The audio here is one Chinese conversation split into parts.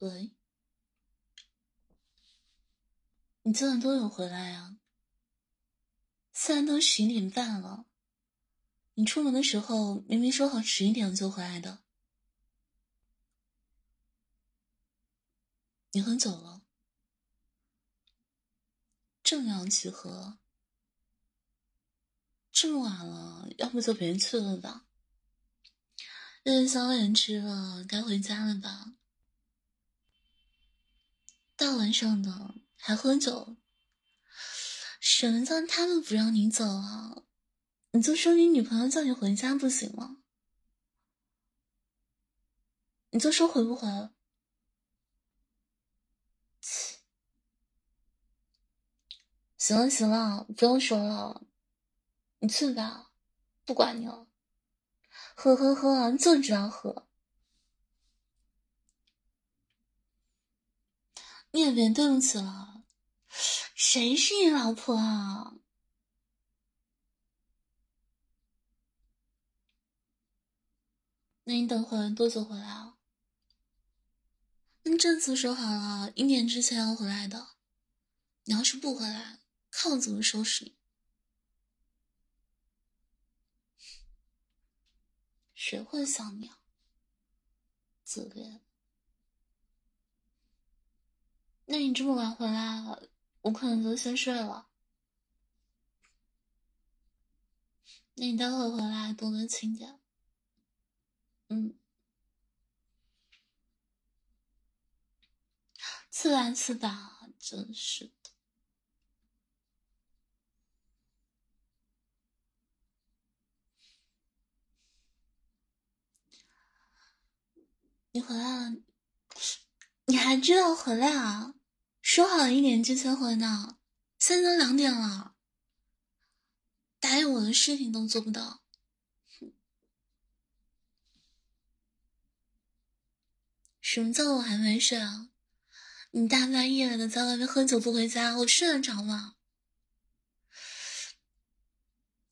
喂，你今晚多久回来呀？现在都十一点半了，你出门的时候明明说好十一点就回来的，你喝酒了，正阳集合，这么晚了，要不就别去了吧。夜宵也吃了，该回家了吧？大晚上的还喝酒，什么叫他们不让你走啊？你就说你女朋友叫你回家不行吗？你就说回不回？行了行了，不用说了，你去吧，不管你了。喝喝喝，就知道喝。你也别对不起了，谁是你老婆啊？那你等会儿多久回来啊？那这次说好了，一年之前要回来的。你要是不回来，看我怎么收拾你！谁会想你啊？自恋。那你这么晚回来，我可能就先睡了。那你待会回来多多亲点。嗯，刺吧刺吧，真是的。你回来了，你还知道回来啊？说好一点之前回呢，现在都两点了，答应我的事情都做不到。什么叫我还没睡啊？你大半夜的在外面喝酒不回家，我睡得着吗？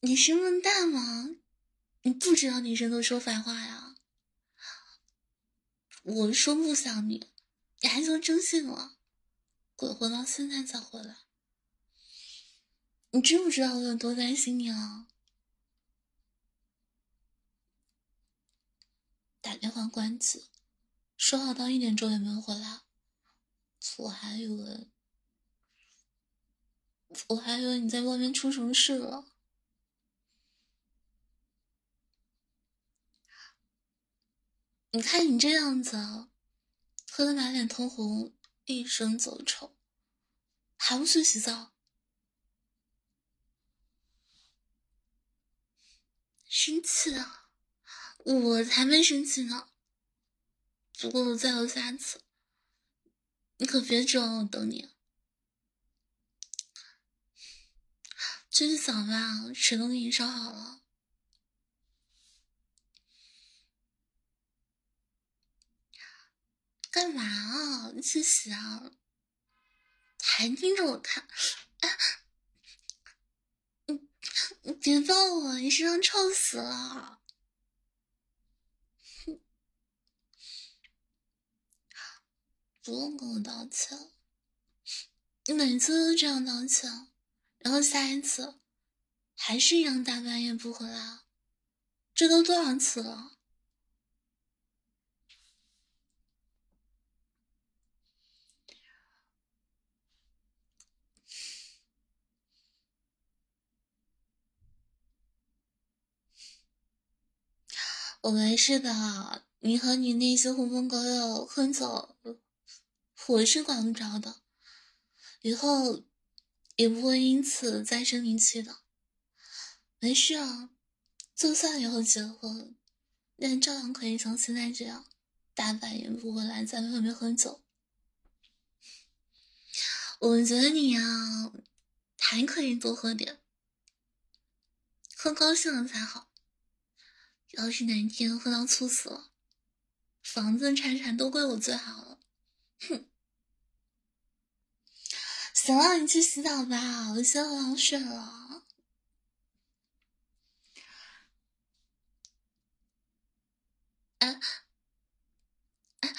你是笨蛋吗？你不知道女生都说反话呀？我说不想你，你还说真信了？鬼混到现在才回来，你知不知道我有多担心你啊？打电话关机，说好到一点钟也没有回来，我还以为我还以为你在外面出什么事了。你看你这样子，喝的满脸通红。一身走臭，还不去洗澡？生气啊！我才没生气呢。不过再有下次，你可别指望我等你。去洗澡吧，水都给你烧好了。干嘛啊？去洗啊！还盯着我看？你你别抱我，你身上臭死了！不用跟我道歉，你每次都这样道歉，然后下一次还是一样大半夜不回来，这都多少次了？我没事的，你和你那些狐朋狗友喝酒，我是管不着的，以后也不会因此再生你气的。没事啊，就算以后结婚，那照样可以像现在这样，大半夜不回来在外面喝酒。我觉得你呀，还可以多喝点，喝高兴了才好。要是哪天喝到猝死了，房子、财产都归我最好了。哼！行了，你去洗澡吧，我先回房睡了。哎哎，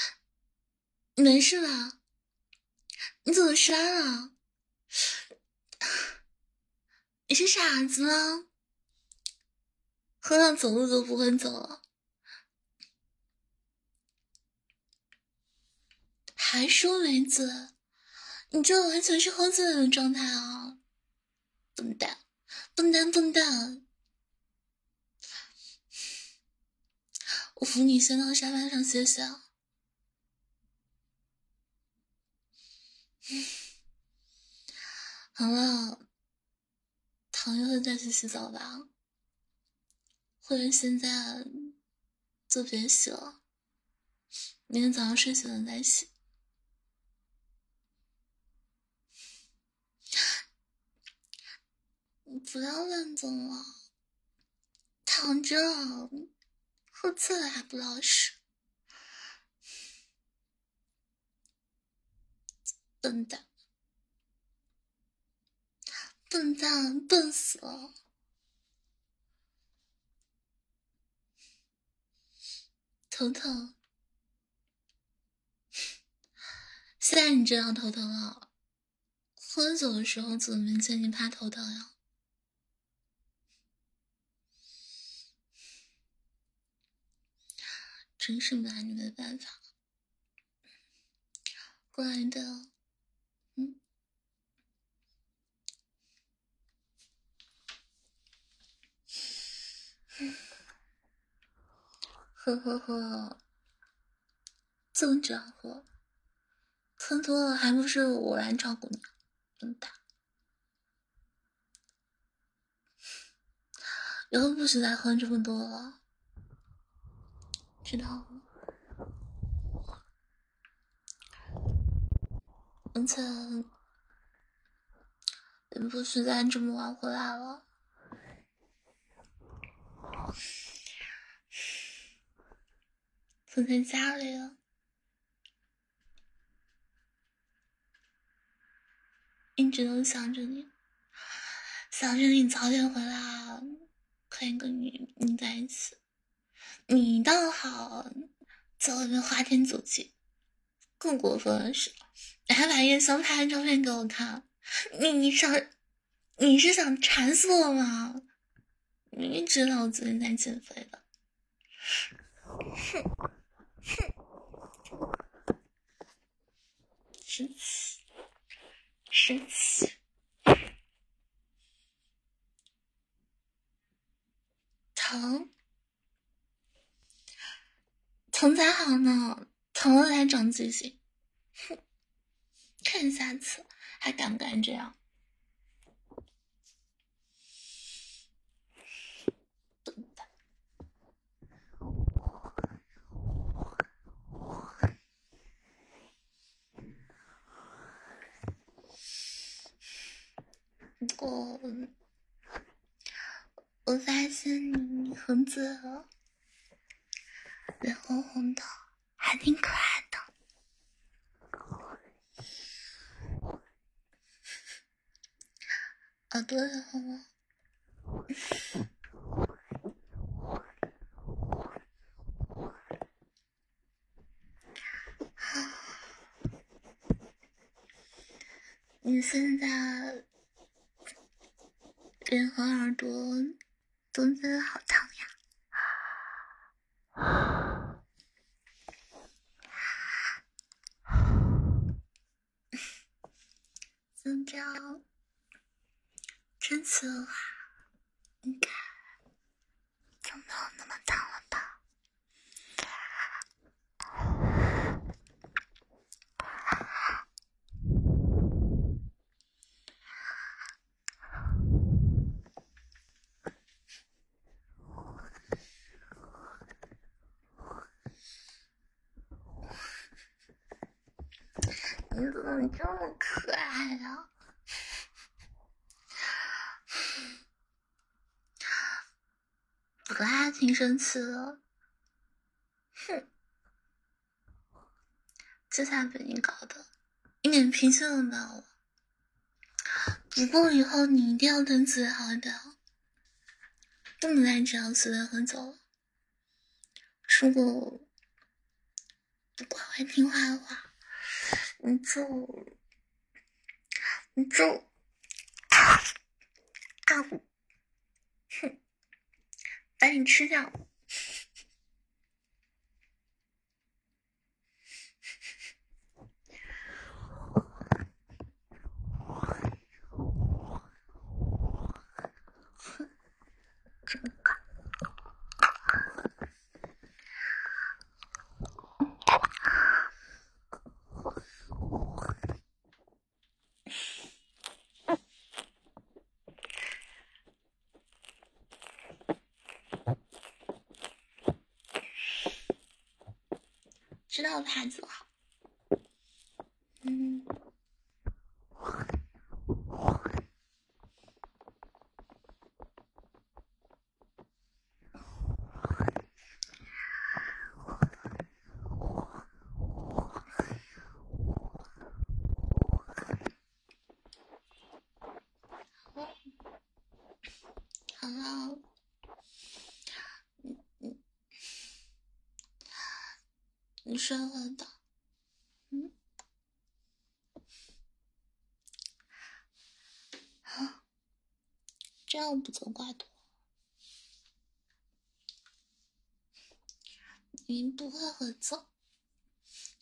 没事吧？你怎么删了？你是傻子吗？喝上走路都不会走了，还说没醉？你这完全是喝醉了的状态啊！笨蛋，笨蛋，笨蛋！我扶你先到沙发上歇歇。好了，躺一会再去洗澡吧。或者现在就别洗了，明天早上睡醒了再洗。不要乱动了，躺着，喝醉了还不老实，笨蛋，笨蛋，笨死了。头疼，现在你知道头疼了。喝酒的时候怎么明显你怕头疼呀？真是拿你没办法。乖的，嗯。呵呵呵，这么着喝，喝多了还不是我来照顾你，笨蛋！以后不许再喝这么多了，知道吗？而且也不许再这么晚回来了。我在家里了，一直都想着你，想着你早点回来，可以跟你你在一起。你倒好，在外面花天酒地。更过分的是，你还把夜宵拍的照片给我看，你你想你是想馋死我吗？明明知道我最近在减肥的，哼。哼，生气，生气，疼，疼才好呢，疼了才长记性。哼，看下次还敢不敢这样？过，我发现你很嘴了，脸红红的，还挺可爱的。耳朵也红了。你现在？脸和耳朵都觉得好烫呀！怎么着？这次的话，应该就没有那么烫了吧？你怎么这么可爱呀？我还挺生气的，哼！这下被你搞的，一点脾气都没有了。不过以后你一定要对自己好一点，不能再这样随便喝酒了。如果不乖乖听话的话，你就你就啊，哼，把你吃掉。知道他就好。嗯。好了。你睡了的，嗯，好，这样不走怪多，你不会合作，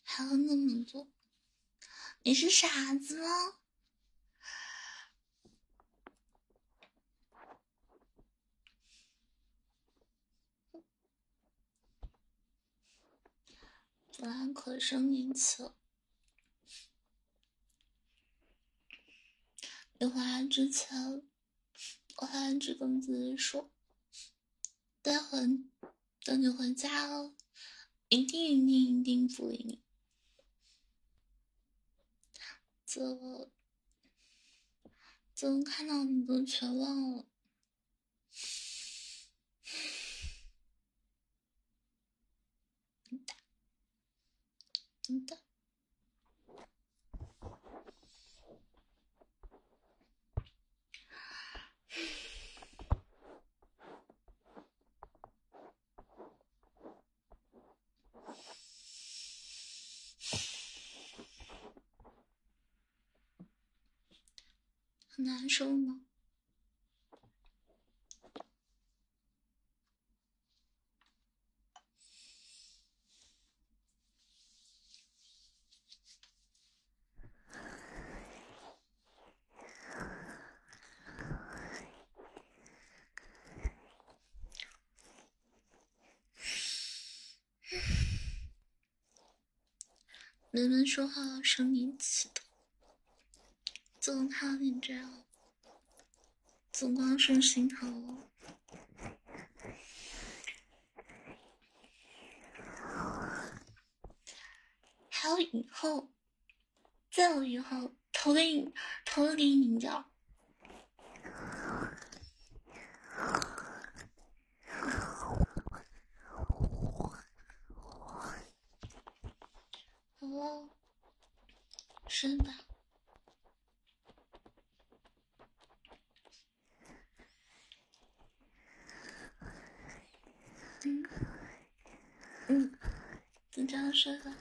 还要那么做，你是傻子吗？我还可生一次，你回来之前，我还一直跟自己说，待会等你回家了，一定一定一定不理你。怎怎么看到你都全忘了？真的，很难受吗？人们说话生你气的，怎么看到你这样，总光是心疼我。还有以后，再有以后，投给你，投给你拧掉。哦，是的，嗯嗯，就这样睡吧。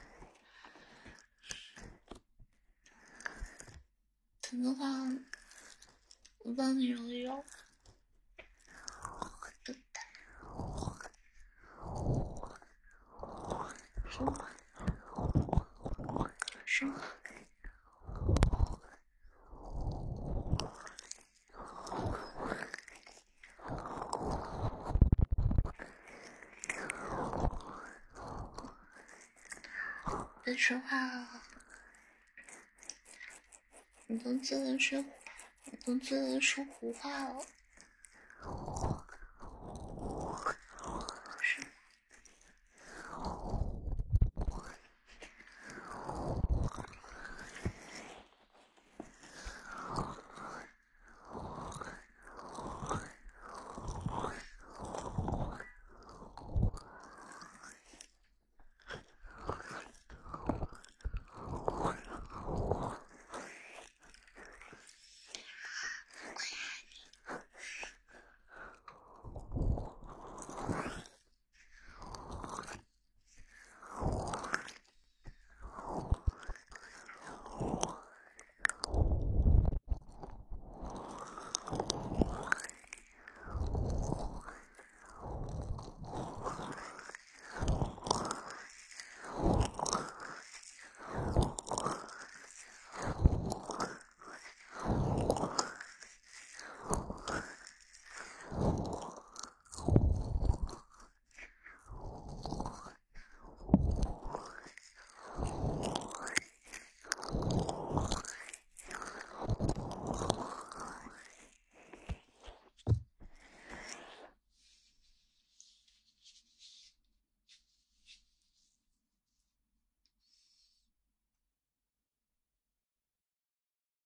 疼的话，我帮你揉一揉。别说话了，你都醉了说，你都醉了说胡话了。